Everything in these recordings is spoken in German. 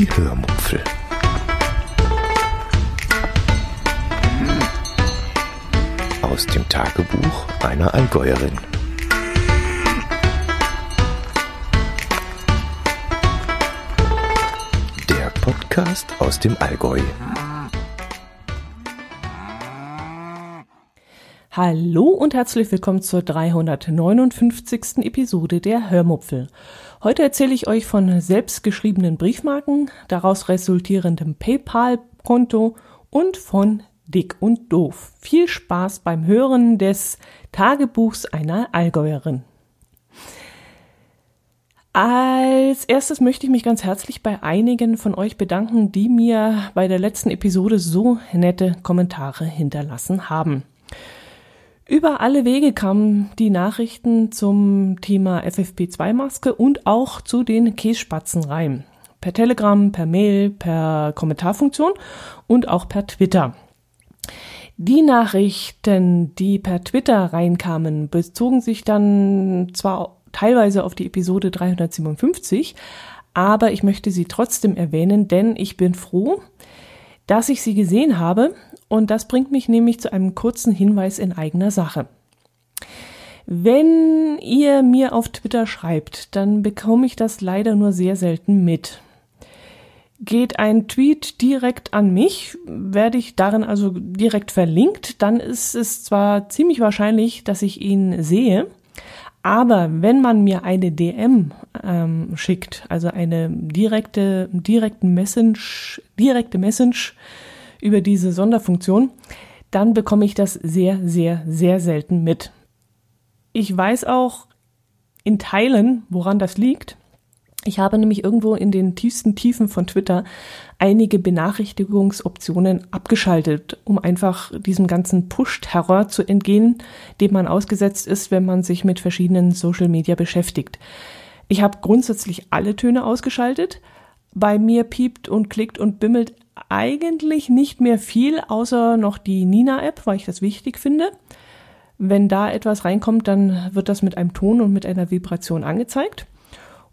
Die Hörmupfel. Aus dem Tagebuch einer Allgäuerin. Der Podcast aus dem Allgäu. Hallo und herzlich willkommen zur 359. Episode der Hörmupfel. Heute erzähle ich euch von selbstgeschriebenen Briefmarken, daraus resultierendem PayPal-Konto und von Dick und Doof. Viel Spaß beim Hören des Tagebuchs einer Allgäuerin. Als erstes möchte ich mich ganz herzlich bei einigen von euch bedanken, die mir bei der letzten Episode so nette Kommentare hinterlassen haben. Über alle Wege kamen die Nachrichten zum Thema FFP2-Maske und auch zu den Kässpatzen rein. Per Telegram, per Mail, per Kommentarfunktion und auch per Twitter. Die Nachrichten, die per Twitter reinkamen, bezogen sich dann zwar teilweise auf die Episode 357, aber ich möchte sie trotzdem erwähnen, denn ich bin froh, dass ich sie gesehen habe und das bringt mich nämlich zu einem kurzen Hinweis in eigener Sache. Wenn ihr mir auf Twitter schreibt, dann bekomme ich das leider nur sehr selten mit. Geht ein Tweet direkt an mich, werde ich darin also direkt verlinkt, dann ist es zwar ziemlich wahrscheinlich, dass ich ihn sehe, aber wenn man mir eine DM ähm, schickt, also eine direkte, direkten Message, direkte Message über diese Sonderfunktion, dann bekomme ich das sehr, sehr, sehr selten mit. Ich weiß auch in Teilen, woran das liegt. Ich habe nämlich irgendwo in den tiefsten Tiefen von Twitter einige Benachrichtigungsoptionen abgeschaltet, um einfach diesem ganzen Push-Terror zu entgehen, dem man ausgesetzt ist, wenn man sich mit verschiedenen Social Media beschäftigt. Ich habe grundsätzlich alle Töne ausgeschaltet. Bei mir piept und klickt und bimmelt eigentlich nicht mehr viel, außer noch die Nina-App, weil ich das wichtig finde. Wenn da etwas reinkommt, dann wird das mit einem Ton und mit einer Vibration angezeigt.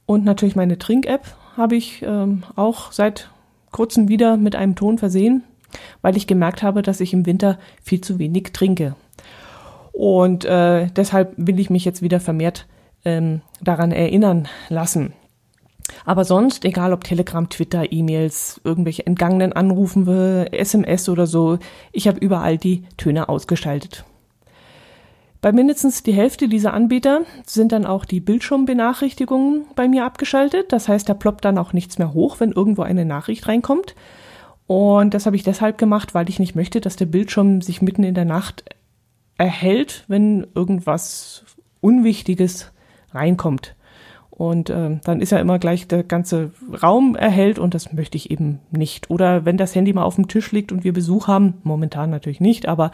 Und natürlich meine Trink-App habe ich ähm, auch seit kurzem wieder mit einem Ton versehen, weil ich gemerkt habe, dass ich im Winter viel zu wenig trinke. Und äh, deshalb will ich mich jetzt wieder vermehrt ähm, daran erinnern lassen. Aber sonst, egal ob Telegram, Twitter, E-Mails, irgendwelche entgangenen Anrufen, SMS oder so, ich habe überall die Töne ausgeschaltet. Bei mindestens die Hälfte dieser Anbieter sind dann auch die Bildschirmbenachrichtigungen bei mir abgeschaltet. Das heißt, da ploppt dann auch nichts mehr hoch, wenn irgendwo eine Nachricht reinkommt. Und das habe ich deshalb gemacht, weil ich nicht möchte, dass der Bildschirm sich mitten in der Nacht erhält, wenn irgendwas Unwichtiges reinkommt. Und äh, dann ist ja immer gleich der ganze Raum erhellt und das möchte ich eben nicht. Oder wenn das Handy mal auf dem Tisch liegt und wir Besuch haben, momentan natürlich nicht, aber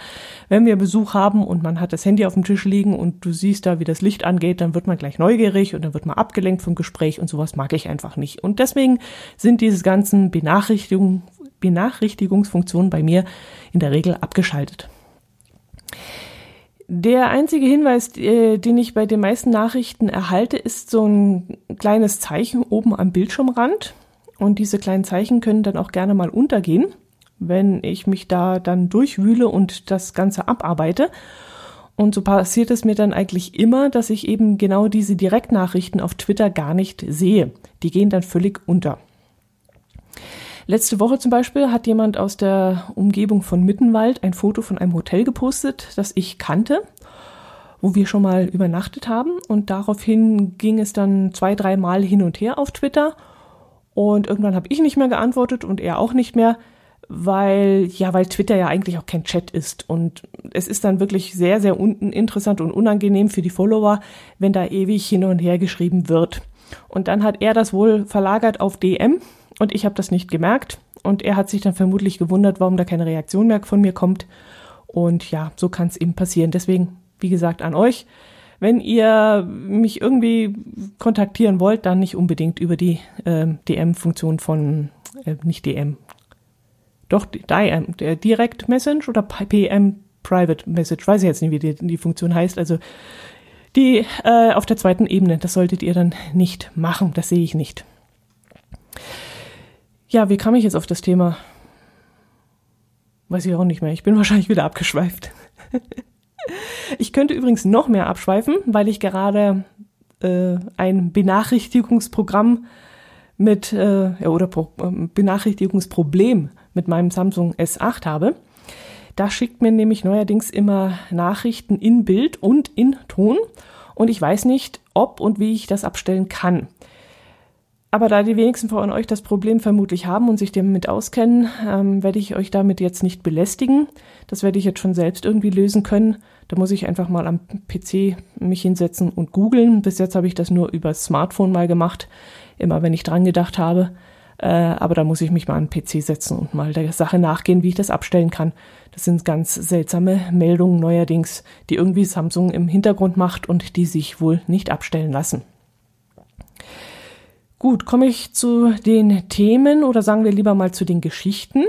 wenn wir Besuch haben und man hat das Handy auf dem Tisch liegen und du siehst da, wie das Licht angeht, dann wird man gleich neugierig und dann wird man abgelenkt vom Gespräch und sowas mag ich einfach nicht. Und deswegen sind diese ganzen Benachrichtigung, Benachrichtigungsfunktionen bei mir in der Regel abgeschaltet. Der einzige Hinweis, äh, den ich bei den meisten Nachrichten erhalte, ist so ein kleines Zeichen oben am Bildschirmrand. Und diese kleinen Zeichen können dann auch gerne mal untergehen, wenn ich mich da dann durchwühle und das Ganze abarbeite. Und so passiert es mir dann eigentlich immer, dass ich eben genau diese Direktnachrichten auf Twitter gar nicht sehe. Die gehen dann völlig unter. Letzte Woche zum Beispiel hat jemand aus der Umgebung von Mittenwald ein Foto von einem Hotel gepostet, das ich kannte, wo wir schon mal übernachtet haben. Und daraufhin ging es dann zwei, drei Mal hin und her auf Twitter. Und irgendwann habe ich nicht mehr geantwortet und er auch nicht mehr, weil, ja, weil Twitter ja eigentlich auch kein Chat ist. Und es ist dann wirklich sehr, sehr interessant und unangenehm für die Follower, wenn da ewig hin und her geschrieben wird. Und dann hat er das wohl verlagert auf DM und ich habe das nicht gemerkt. Und er hat sich dann vermutlich gewundert, warum da keine Reaktion mehr von mir kommt. Und ja, so kann es eben passieren. Deswegen, wie gesagt, an euch. Wenn ihr mich irgendwie kontaktieren wollt, dann nicht unbedingt über die äh, DM-Funktion von, äh, nicht DM, doch DM, der Direct Message oder PM Private Message, weiß ich jetzt nicht, wie die, die Funktion heißt. Also die äh, auf der zweiten Ebene, das solltet ihr dann nicht machen, das sehe ich nicht. Ja, wie kam ich jetzt auf das Thema? Weiß ich auch nicht mehr. Ich bin wahrscheinlich wieder abgeschweift. ich könnte übrigens noch mehr abschweifen, weil ich gerade äh, ein Benachrichtigungsprogramm mit äh, oder Pro ähm, Benachrichtigungsproblem mit meinem Samsung S8 habe. Da schickt mir nämlich neuerdings immer Nachrichten in Bild und in Ton und ich weiß nicht, ob und wie ich das abstellen kann. Aber da die wenigsten von euch das Problem vermutlich haben und sich damit auskennen, ähm, werde ich euch damit jetzt nicht belästigen. Das werde ich jetzt schon selbst irgendwie lösen können. Da muss ich einfach mal am PC mich hinsetzen und googeln. Bis jetzt habe ich das nur über Smartphone mal gemacht, immer wenn ich dran gedacht habe. Äh, aber da muss ich mich mal an den PC setzen und mal der Sache nachgehen, wie ich das abstellen kann. Das sind ganz seltsame Meldungen neuerdings, die irgendwie Samsung im Hintergrund macht und die sich wohl nicht abstellen lassen. Gut, komme ich zu den Themen oder sagen wir lieber mal zu den Geschichten.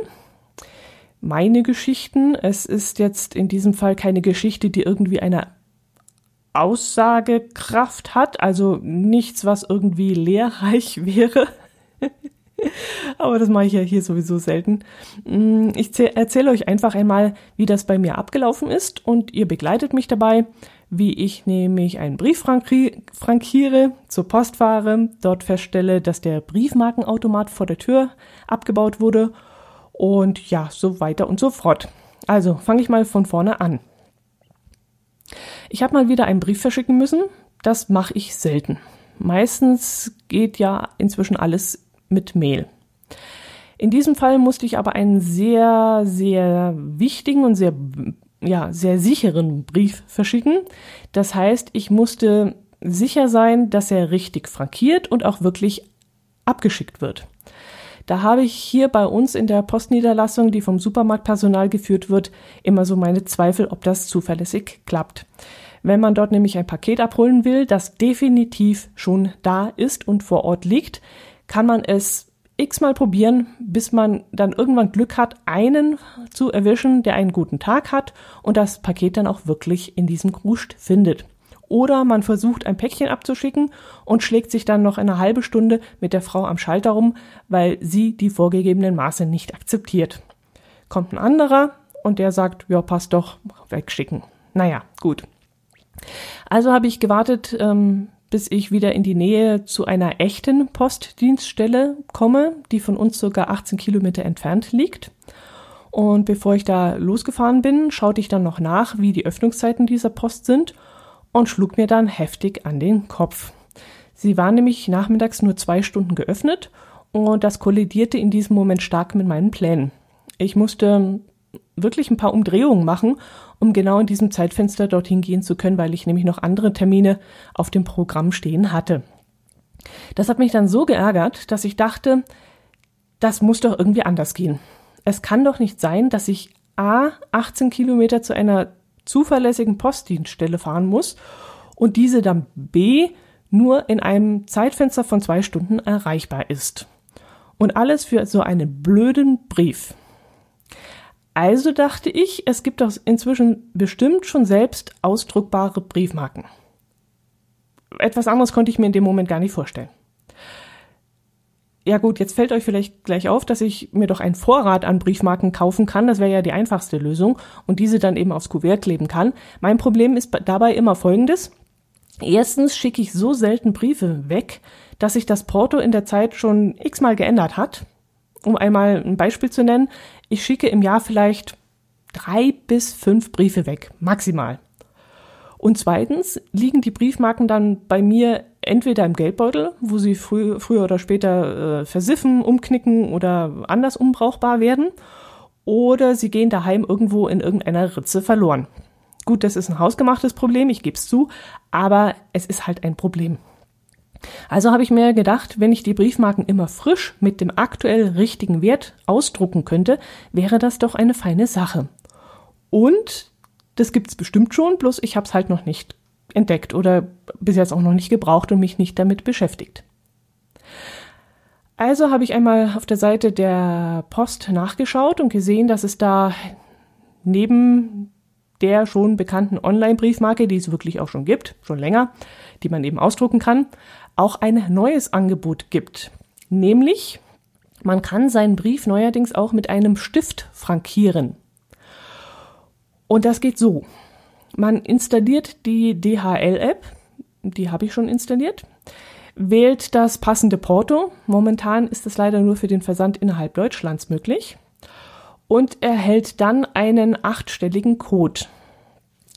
Meine Geschichten. Es ist jetzt in diesem Fall keine Geschichte, die irgendwie eine Aussagekraft hat, also nichts, was irgendwie lehrreich wäre. Aber das mache ich ja hier sowieso selten. Mm, ich erzähle euch einfach einmal, wie das bei mir abgelaufen ist und ihr begleitet mich dabei wie ich nämlich einen Brief frankiere, zur Post fahre, dort feststelle, dass der Briefmarkenautomat vor der Tür abgebaut wurde und ja, so weiter und so fort. Also fange ich mal von vorne an. Ich habe mal wieder einen Brief verschicken müssen. Das mache ich selten. Meistens geht ja inzwischen alles mit Mail. In diesem Fall musste ich aber einen sehr, sehr wichtigen und sehr ja, sehr sicheren Brief verschicken. Das heißt, ich musste sicher sein, dass er richtig frankiert und auch wirklich abgeschickt wird. Da habe ich hier bei uns in der Postniederlassung, die vom Supermarktpersonal geführt wird, immer so meine Zweifel, ob das zuverlässig klappt. Wenn man dort nämlich ein Paket abholen will, das definitiv schon da ist und vor Ort liegt, kann man es x-mal probieren, bis man dann irgendwann Glück hat, einen zu erwischen, der einen guten Tag hat und das Paket dann auch wirklich in diesem Kruscht findet. Oder man versucht ein Päckchen abzuschicken und schlägt sich dann noch eine halbe Stunde mit der Frau am Schalter rum, weil sie die vorgegebenen Maße nicht akzeptiert. Kommt ein anderer und der sagt, ja, passt doch, wegschicken. Naja, gut. Also habe ich gewartet, ähm, bis ich wieder in die Nähe zu einer echten Postdienststelle komme, die von uns circa 18 Kilometer entfernt liegt. Und bevor ich da losgefahren bin, schaute ich dann noch nach, wie die Öffnungszeiten dieser Post sind und schlug mir dann heftig an den Kopf. Sie war nämlich nachmittags nur zwei Stunden geöffnet und das kollidierte in diesem Moment stark mit meinen Plänen. Ich musste wirklich ein paar Umdrehungen machen, um genau in diesem Zeitfenster dorthin gehen zu können, weil ich nämlich noch andere Termine auf dem Programm stehen hatte. Das hat mich dann so geärgert, dass ich dachte, das muss doch irgendwie anders gehen. Es kann doch nicht sein, dass ich A 18 Kilometer zu einer zuverlässigen Postdienststelle fahren muss und diese dann B nur in einem Zeitfenster von zwei Stunden erreichbar ist. Und alles für so einen blöden Brief. Also dachte ich, es gibt doch inzwischen bestimmt schon selbst ausdruckbare Briefmarken. Etwas anderes konnte ich mir in dem Moment gar nicht vorstellen. Ja gut, jetzt fällt euch vielleicht gleich auf, dass ich mir doch einen Vorrat an Briefmarken kaufen kann. Das wäre ja die einfachste Lösung und diese dann eben aufs Kuvert kleben kann. Mein Problem ist dabei immer folgendes. Erstens schicke ich so selten Briefe weg, dass sich das Porto in der Zeit schon x-mal geändert hat um einmal ein Beispiel zu nennen, ich schicke im Jahr vielleicht drei bis fünf Briefe weg, maximal. Und zweitens liegen die Briefmarken dann bei mir entweder im Geldbeutel, wo sie früh, früher oder später äh, versiffen, umknicken oder anders unbrauchbar werden, oder sie gehen daheim irgendwo in irgendeiner Ritze verloren. Gut, das ist ein hausgemachtes Problem, ich gebe es zu, aber es ist halt ein Problem. Also habe ich mir gedacht, wenn ich die Briefmarken immer frisch mit dem aktuell richtigen Wert ausdrucken könnte, wäre das doch eine feine Sache. Und das gibt's bestimmt schon, bloß ich habe es halt noch nicht entdeckt oder bis jetzt auch noch nicht gebraucht und mich nicht damit beschäftigt. Also habe ich einmal auf der Seite der Post nachgeschaut und gesehen, dass es da neben der schon bekannten Online-Briefmarke, die es wirklich auch schon gibt, schon länger, die man eben ausdrucken kann, auch ein neues Angebot gibt. Nämlich Man kann seinen Brief neuerdings auch mit einem Stift frankieren. Und das geht so. Man installiert die DHL-App, die habe ich schon installiert, wählt das passende Porto. Momentan ist es leider nur für den Versand innerhalb Deutschlands möglich. Und erhält dann einen achtstelligen Code.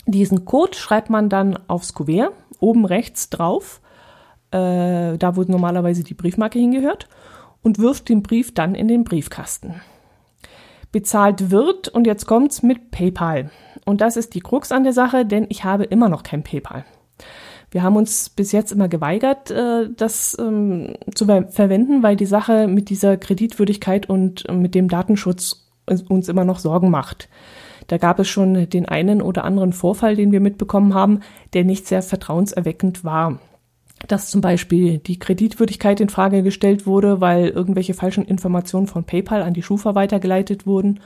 Diesen Code schreibt man dann aufs Kuvert, oben rechts drauf, äh, da wo normalerweise die Briefmarke hingehört, und wirft den Brief dann in den Briefkasten. Bezahlt wird, und jetzt kommt's, mit PayPal. Und das ist die Krux an der Sache, denn ich habe immer noch kein PayPal. Wir haben uns bis jetzt immer geweigert, äh, das ähm, zu ver verwenden, weil die Sache mit dieser Kreditwürdigkeit und mit dem Datenschutz uns immer noch Sorgen macht. Da gab es schon den einen oder anderen Vorfall, den wir mitbekommen haben, der nicht sehr vertrauenserweckend war. Dass zum Beispiel die Kreditwürdigkeit in Frage gestellt wurde, weil irgendwelche falschen Informationen von PayPal an die Schufa weitergeleitet wurden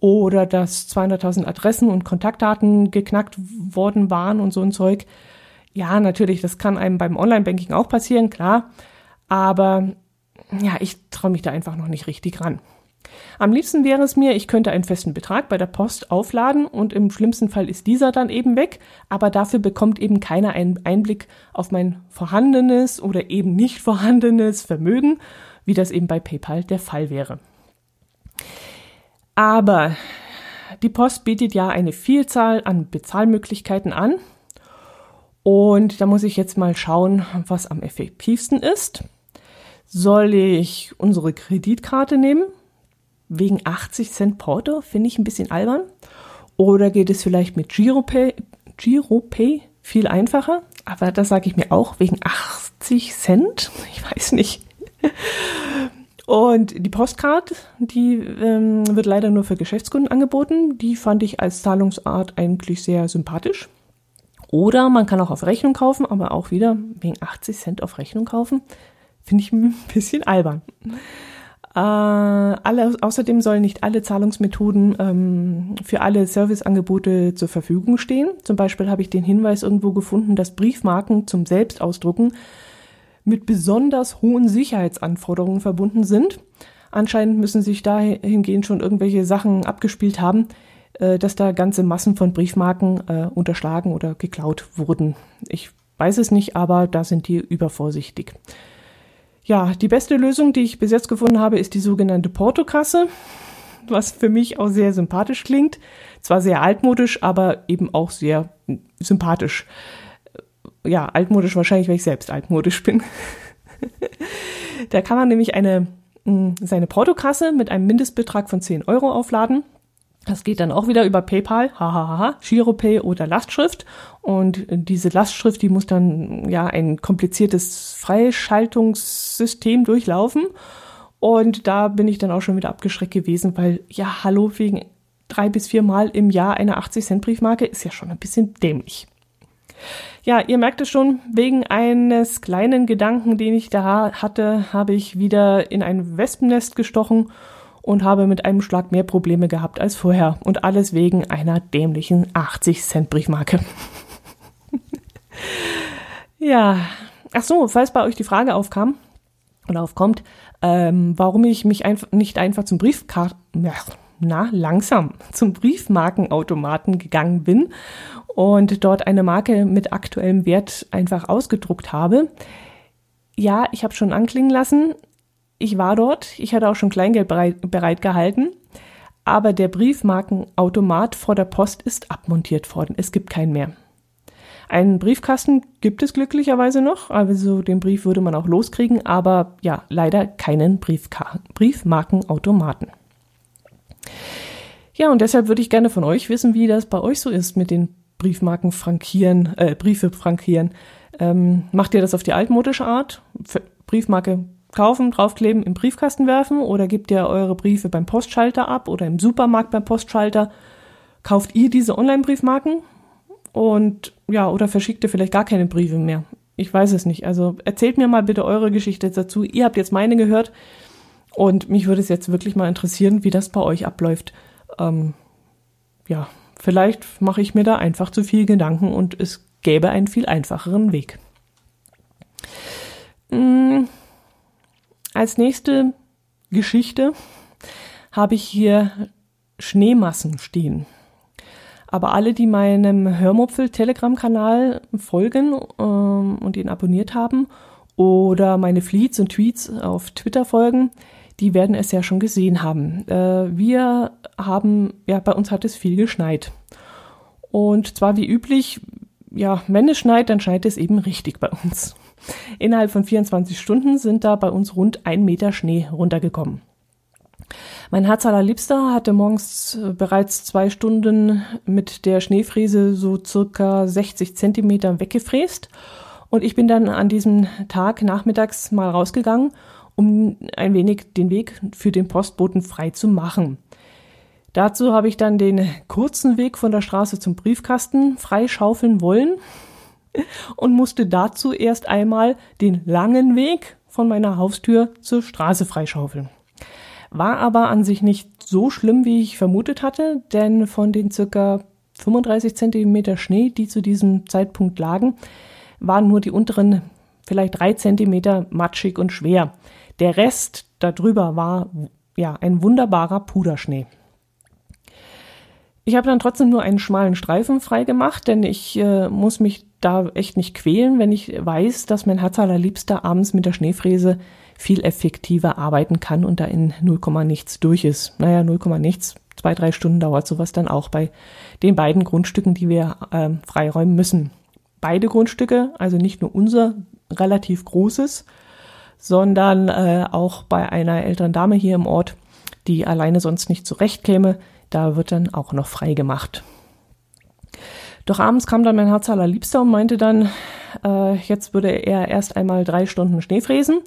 oder dass 200.000 Adressen und Kontaktdaten geknackt worden waren und so ein Zeug. Ja, natürlich, das kann einem beim Online-Banking auch passieren, klar. Aber ja, ich traue mich da einfach noch nicht richtig ran. Am liebsten wäre es mir, ich könnte einen festen Betrag bei der Post aufladen und im schlimmsten Fall ist dieser dann eben weg, aber dafür bekommt eben keiner einen Einblick auf mein vorhandenes oder eben nicht vorhandenes Vermögen, wie das eben bei PayPal der Fall wäre. Aber die Post bietet ja eine Vielzahl an Bezahlmöglichkeiten an. Und da muss ich jetzt mal schauen, was am effektivsten ist. Soll ich unsere Kreditkarte nehmen? Wegen 80 Cent Porto, finde ich ein bisschen albern. Oder geht es vielleicht mit GiroPay, GiroPay viel einfacher? Aber das sage ich mir auch wegen 80 Cent. Ich weiß nicht. Und die Postcard, die ähm, wird leider nur für Geschäftskunden angeboten. Die fand ich als Zahlungsart eigentlich sehr sympathisch. Oder man kann auch auf Rechnung kaufen, aber auch wieder wegen 80 Cent auf Rechnung kaufen. Finde ich ein bisschen albern. Äh, alle, außerdem sollen nicht alle Zahlungsmethoden ähm, für alle Serviceangebote zur Verfügung stehen. Zum Beispiel habe ich den Hinweis irgendwo gefunden, dass Briefmarken zum Selbstausdrucken mit besonders hohen Sicherheitsanforderungen verbunden sind. Anscheinend müssen sich dahingehend schon irgendwelche Sachen abgespielt haben, äh, dass da ganze Massen von Briefmarken äh, unterschlagen oder geklaut wurden. Ich weiß es nicht, aber da sind die übervorsichtig. Ja, die beste Lösung, die ich bis jetzt gefunden habe, ist die sogenannte Portokasse, was für mich auch sehr sympathisch klingt. Zwar sehr altmodisch, aber eben auch sehr sympathisch. Ja, altmodisch wahrscheinlich, weil ich selbst altmodisch bin. da kann man nämlich eine, seine Portokasse mit einem Mindestbetrag von 10 Euro aufladen das geht dann auch wieder über PayPal, hahaha, Giropay oder Lastschrift. Und diese Lastschrift, die muss dann ja ein kompliziertes Freischaltungssystem durchlaufen. Und da bin ich dann auch schon wieder abgeschreckt gewesen, weil ja, hallo, wegen drei bis vier Mal im Jahr eine 80 Cent Briefmarke ist ja schon ein bisschen dämlich. Ja, ihr merkt es schon, wegen eines kleinen Gedanken, den ich da hatte, habe ich wieder in ein Wespennest gestochen und habe mit einem Schlag mehr Probleme gehabt als vorher. Und alles wegen einer dämlichen 80 Cent Briefmarke. ja. Ach so, falls bei euch die Frage aufkam oder aufkommt, ähm, warum ich mich einfach nicht einfach zum Briefkart na, langsam zum Briefmarkenautomaten gegangen bin und dort eine Marke mit aktuellem Wert einfach ausgedruckt habe. Ja, ich habe schon anklingen lassen, ich war dort, ich hatte auch schon Kleingeld bereit, bereit gehalten, aber der Briefmarkenautomat vor der Post ist abmontiert worden. Es gibt keinen mehr. Einen Briefkasten gibt es glücklicherweise noch, also den Brief würde man auch loskriegen, aber ja, leider keinen Briefka Briefmarkenautomaten. Ja, und deshalb würde ich gerne von euch wissen, wie das bei euch so ist mit den Briefmarken frankieren, äh, Briefe frankieren. Ähm, macht ihr das auf die altmodische Art? Briefmarke kaufen, draufkleben, im Briefkasten werfen oder gebt ihr eure Briefe beim Postschalter ab oder im Supermarkt beim Postschalter? Kauft ihr diese Online-Briefmarken? Und ja, oder verschickt ihr vielleicht gar keine Briefe mehr? Ich weiß es nicht. Also erzählt mir mal bitte eure Geschichte dazu. Ihr habt jetzt meine gehört und mich würde es jetzt wirklich mal interessieren, wie das bei euch abläuft. Ähm, ja, vielleicht mache ich mir da einfach zu viel Gedanken und es gäbe einen viel einfacheren Weg. Hm als nächste Geschichte habe ich hier Schneemassen stehen. Aber alle, die meinem Hörmupfel-Telegram-Kanal folgen ähm, und ihn abonniert haben oder meine Fleets und Tweets auf Twitter folgen, die werden es ja schon gesehen haben. Äh, wir haben, ja, bei uns hat es viel geschneit. Und zwar wie üblich, ja, wenn es schneit, dann schneit es eben richtig bei uns. Innerhalb von 24 Stunden sind da bei uns rund ein Meter Schnee runtergekommen. Mein Herz allerliebster hatte morgens äh, bereits zwei Stunden mit der Schneefräse so circa 60 Zentimeter weggefräst. Und ich bin dann an diesem Tag nachmittags mal rausgegangen, um ein wenig den Weg für den Postboten frei zu machen. Dazu habe ich dann den kurzen Weg von der Straße zum Briefkasten freischaufeln wollen und musste dazu erst einmal den langen Weg von meiner Haustür zur Straße freischaufeln. War aber an sich nicht so schlimm, wie ich vermutet hatte, denn von den circa 35 Zentimeter Schnee, die zu diesem Zeitpunkt lagen, waren nur die unteren vielleicht drei Zentimeter matschig und schwer. Der Rest darüber war ja ein wunderbarer Puderschnee. Ich habe dann trotzdem nur einen schmalen Streifen frei gemacht, denn ich äh, muss mich da echt nicht quälen, wenn ich weiß, dass mein Herz allerliebster abends mit der Schneefräse viel effektiver arbeiten kann und da in 0, nichts durch ist. Naja, 0, nichts, zwei, drei Stunden dauert sowas dann auch bei den beiden Grundstücken, die wir äh, freiräumen müssen. Beide Grundstücke, also nicht nur unser relativ großes, sondern äh, auch bei einer älteren Dame hier im Ort, die alleine sonst nicht zurechtkäme, da wird dann auch noch frei gemacht. Doch abends kam dann mein Herz allerliebster und meinte dann, äh, jetzt würde er erst einmal drei Stunden Schnee fräsen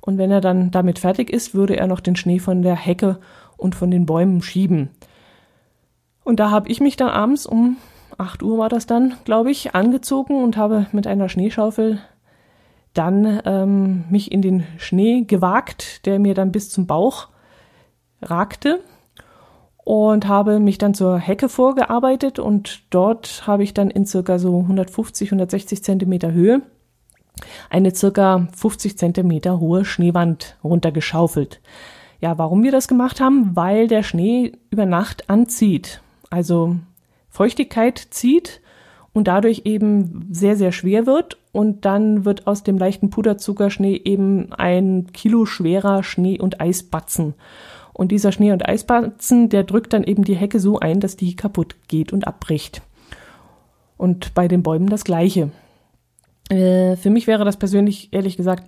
und wenn er dann damit fertig ist, würde er noch den Schnee von der Hecke und von den Bäumen schieben. Und da habe ich mich dann abends um 8 Uhr war das dann, glaube ich, angezogen und habe mit einer Schneeschaufel dann ähm, mich in den Schnee gewagt, der mir dann bis zum Bauch ragte und habe mich dann zur Hecke vorgearbeitet und dort habe ich dann in circa so 150, 160 Zentimeter Höhe eine circa 50 Zentimeter hohe Schneewand runtergeschaufelt. Ja, warum wir das gemacht haben? Weil der Schnee über Nacht anzieht. Also Feuchtigkeit zieht und dadurch eben sehr, sehr schwer wird. Und dann wird aus dem leichten Puderzuckerschnee eben ein Kilo schwerer Schnee- und Eisbatzen. Und dieser Schnee- und Eisbatzen, der drückt dann eben die Hecke so ein, dass die kaputt geht und abbricht. Und bei den Bäumen das Gleiche. Äh, für mich wäre das persönlich, ehrlich gesagt,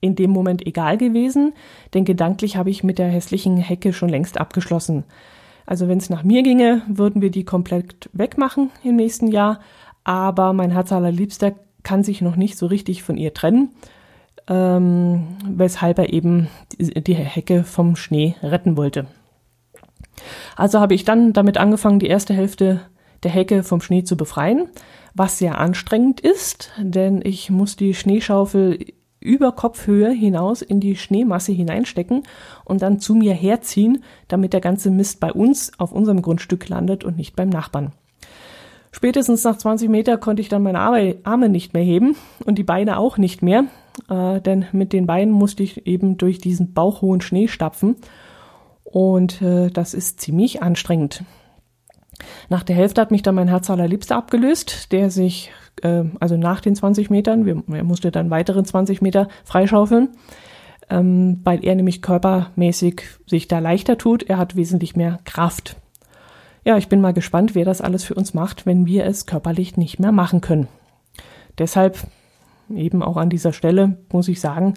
in dem Moment egal gewesen, denn gedanklich habe ich mit der hässlichen Hecke schon längst abgeschlossen. Also wenn es nach mir ginge, würden wir die komplett wegmachen im nächsten Jahr, aber mein Herz allerliebster kann sich noch nicht so richtig von ihr trennen ähm, weshalb er eben die, Hecke vom Schnee retten wollte. Also habe ich dann damit angefangen, die erste Hälfte der Hecke vom Schnee zu befreien, was sehr anstrengend ist, denn ich muss die Schneeschaufel über Kopfhöhe hinaus in die Schneemasse hineinstecken und dann zu mir herziehen, damit der ganze Mist bei uns auf unserem Grundstück landet und nicht beim Nachbarn. Spätestens nach 20 Meter konnte ich dann meine Arme nicht mehr heben und die Beine auch nicht mehr, äh, denn mit den Beinen musste ich eben durch diesen bauchhohen Schnee stapfen und äh, das ist ziemlich anstrengend. Nach der Hälfte hat mich dann mein Herz allerliebster abgelöst, der sich, äh, also nach den 20 Metern, wir, er musste dann weiteren 20 Meter freischaufeln, ähm, weil er nämlich körpermäßig sich da leichter tut. Er hat wesentlich mehr Kraft. Ja, ich bin mal gespannt, wer das alles für uns macht, wenn wir es körperlich nicht mehr machen können. Deshalb eben auch an dieser Stelle muss ich sagen,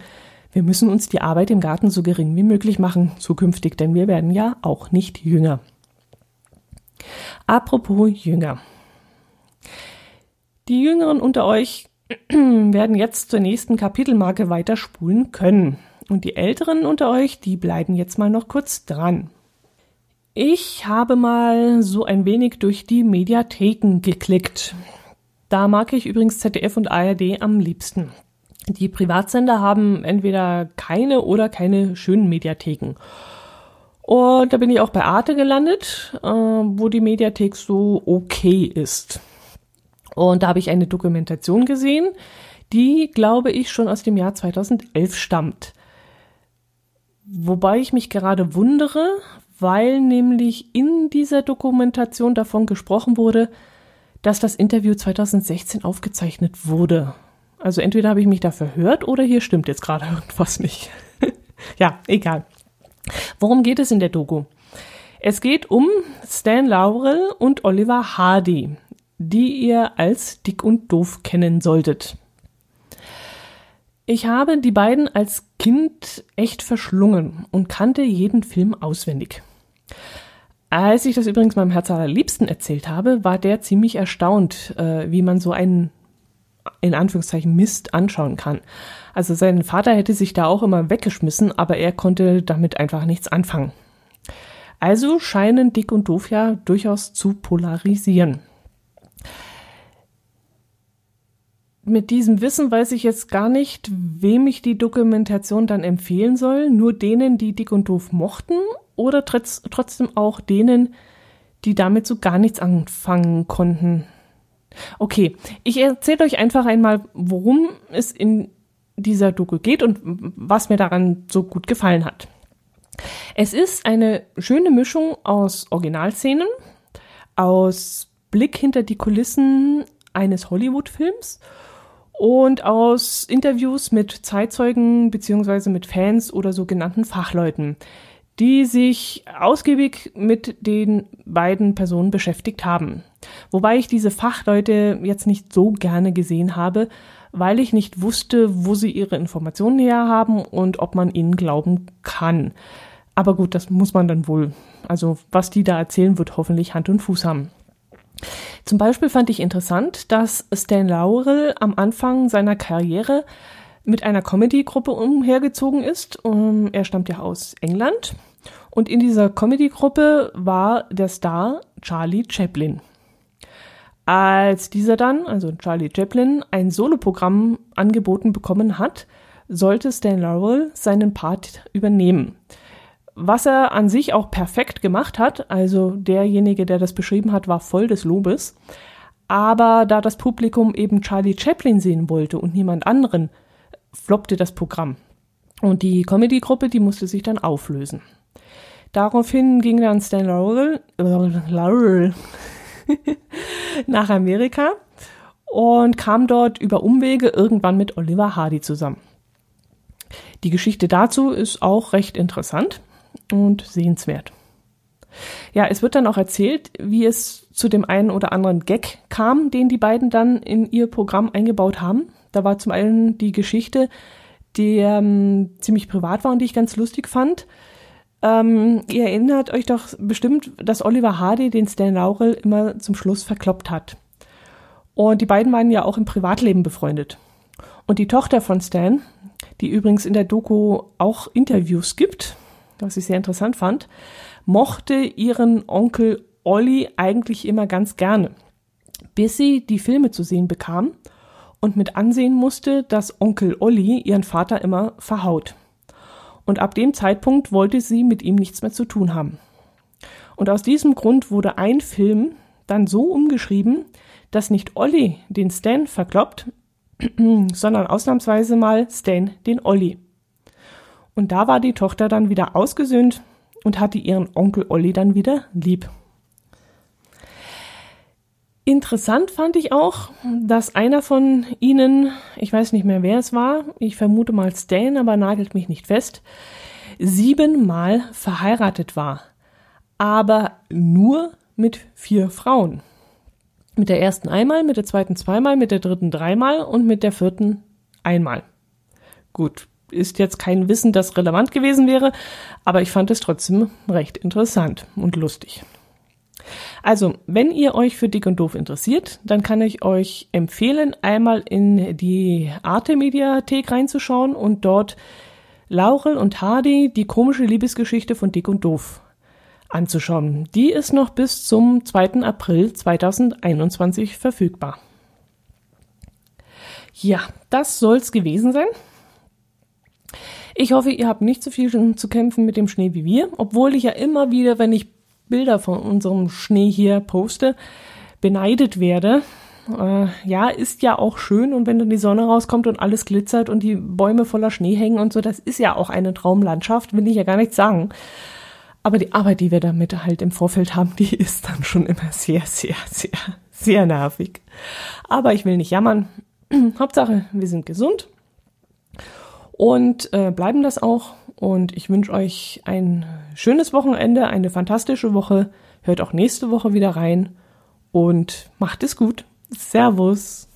wir müssen uns die Arbeit im Garten so gering wie möglich machen zukünftig, denn wir werden ja auch nicht jünger. Apropos Jünger. Die Jüngeren unter euch werden jetzt zur nächsten Kapitelmarke weiterspulen können. Und die Älteren unter euch, die bleiben jetzt mal noch kurz dran. Ich habe mal so ein wenig durch die Mediatheken geklickt. Da mag ich übrigens ZDF und ARD am liebsten. Die Privatsender haben entweder keine oder keine schönen Mediatheken. Und da bin ich auch bei Arte gelandet, äh, wo die Mediathek so okay ist. Und da habe ich eine Dokumentation gesehen, die, glaube ich, schon aus dem Jahr 2011 stammt. Wobei ich mich gerade wundere, weil nämlich in dieser Dokumentation davon gesprochen wurde, dass das Interview 2016 aufgezeichnet wurde. Also entweder habe ich mich da verhört oder hier stimmt jetzt gerade irgendwas nicht. ja, egal. Worum geht es in der Doku? Es geht um Stan Laurel und Oliver Hardy, die ihr als dick und doof kennen solltet. Ich habe die beiden als Kind echt verschlungen und kannte jeden Film auswendig. Als ich das übrigens meinem Herz allerliebsten erzählt habe, war der ziemlich erstaunt, äh, wie man so einen in Anführungszeichen Mist anschauen kann. Also sein Vater hätte sich da auch immer weggeschmissen, aber er konnte damit einfach nichts anfangen. Also scheinen Dick und Doof ja durchaus zu polarisieren. Mit diesem Wissen weiß ich jetzt gar nicht, wem ich die Dokumentation dann empfehlen soll. Nur denen, die Dick und Doof mochten oder trotzdem auch denen, die damit so gar nichts anfangen konnten. Okay, ich erzähle euch einfach einmal, worum es in dieser Doku geht und was mir daran so gut gefallen hat. Es ist eine schöne Mischung aus Originalszenen, aus Blick hinter die Kulissen eines Hollywood-Films und aus Interviews mit Zeitzeugen beziehungsweise mit Fans oder sogenannten Fachleuten, die sich ausgiebig mit den beiden Personen beschäftigt haben. Wobei ich diese Fachleute jetzt nicht so gerne gesehen habe, weil ich nicht wusste, wo sie ihre Informationen her haben und ob man ihnen glauben kann. Aber gut, das muss man dann wohl. Also was die da erzählen, wird hoffentlich Hand und Fuß haben. Zum Beispiel fand ich interessant, dass Stan Laurel am Anfang seiner Karriere mit einer Comedy-Gruppe umhergezogen ist. Um, er stammt ja aus England. Und in dieser Comedy-Gruppe war der Star Charlie Chaplin. Als dieser dann, also Charlie Chaplin, ein Soloprogramm angeboten bekommen hat, sollte Stan Laurel seinen Part übernehmen was er an sich auch perfekt gemacht hat, also derjenige, der das beschrieben hat, war voll des Lobes. Aber da das Publikum eben Charlie Chaplin sehen wollte und niemand anderen, floppte das Programm. Und die Comedy-Gruppe, die musste sich dann auflösen. Daraufhin ging dann Stan Laurel, nach Amerika und kam dort über Umwege irgendwann mit Oliver Hardy zusammen. Die Geschichte dazu ist auch recht interessant und sehenswert. Ja, es wird dann auch erzählt, wie es zu dem einen oder anderen Gag kam, den die beiden dann in ihr Programm eingebaut haben. Da war zum einen die Geschichte, die ähm, ziemlich privat war und die ich ganz lustig fand. Ähm, ihr erinnert euch doch bestimmt, dass Oliver Hardy den Stan Laurel immer zum Schluss verkloppt hat. Und die beiden waren ja auch im Privatleben befreundet. Und die Tochter von Stan, die übrigens in der Doku auch Interviews gibt, was ich sehr interessant fand, mochte ihren Onkel Olli eigentlich immer ganz gerne, bis sie die Filme zu sehen bekam und mit ansehen musste, dass Onkel Olli ihren Vater immer verhaut. Und ab dem Zeitpunkt wollte sie mit ihm nichts mehr zu tun haben. Und aus diesem Grund wurde ein Film dann so umgeschrieben, dass nicht Olli den Stan verkloppt, sondern ausnahmsweise mal Stan den Olli. Und da war die Tochter dann wieder ausgesöhnt und hatte ihren Onkel Olli dann wieder lieb. Interessant fand ich auch, dass einer von ihnen, ich weiß nicht mehr wer es war, ich vermute mal Stan, aber nagelt mich nicht fest, siebenmal verheiratet war. Aber nur mit vier Frauen. Mit der ersten einmal, mit der zweiten zweimal, mit der dritten dreimal und mit der vierten einmal. Gut, ist jetzt kein Wissen, das relevant gewesen wäre, aber ich fand es trotzdem recht interessant und lustig. Also, wenn ihr euch für Dick und Doof interessiert, dann kann ich euch empfehlen, einmal in die Arte-Mediathek reinzuschauen und dort Laurel und Hardy, die komische Liebesgeschichte von Dick und Doof anzuschauen. Die ist noch bis zum 2. April 2021 verfügbar. Ja, das soll's gewesen sein. Ich hoffe, ihr habt nicht so viel zu kämpfen mit dem Schnee wie wir, obwohl ich ja immer wieder, wenn ich Bilder von unserem Schnee hier poste, beneidet werde. Äh, ja, ist ja auch schön und wenn dann die Sonne rauskommt und alles glitzert und die Bäume voller Schnee hängen und so, das ist ja auch eine Traumlandschaft, will ich ja gar nicht sagen. Aber die Arbeit, die wir damit halt im Vorfeld haben, die ist dann schon immer sehr, sehr, sehr, sehr nervig. Aber ich will nicht jammern. Hauptsache, wir sind gesund und äh, bleiben das auch. Und ich wünsche euch ein schönes Wochenende, eine fantastische Woche. Hört auch nächste Woche wieder rein und macht es gut. Servus.